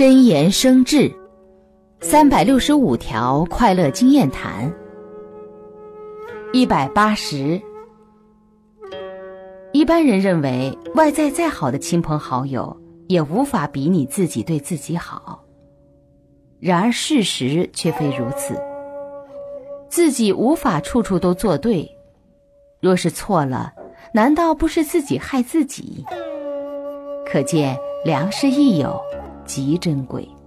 真言生智，三百六十五条快乐经验谈。一百八十，一般人认为，外在再好的亲朋好友，也无法比你自己对自己好。然而事实却非如此，自己无法处处都做对。若是错了，难道不是自己害自己？可见良师益友极珍贵。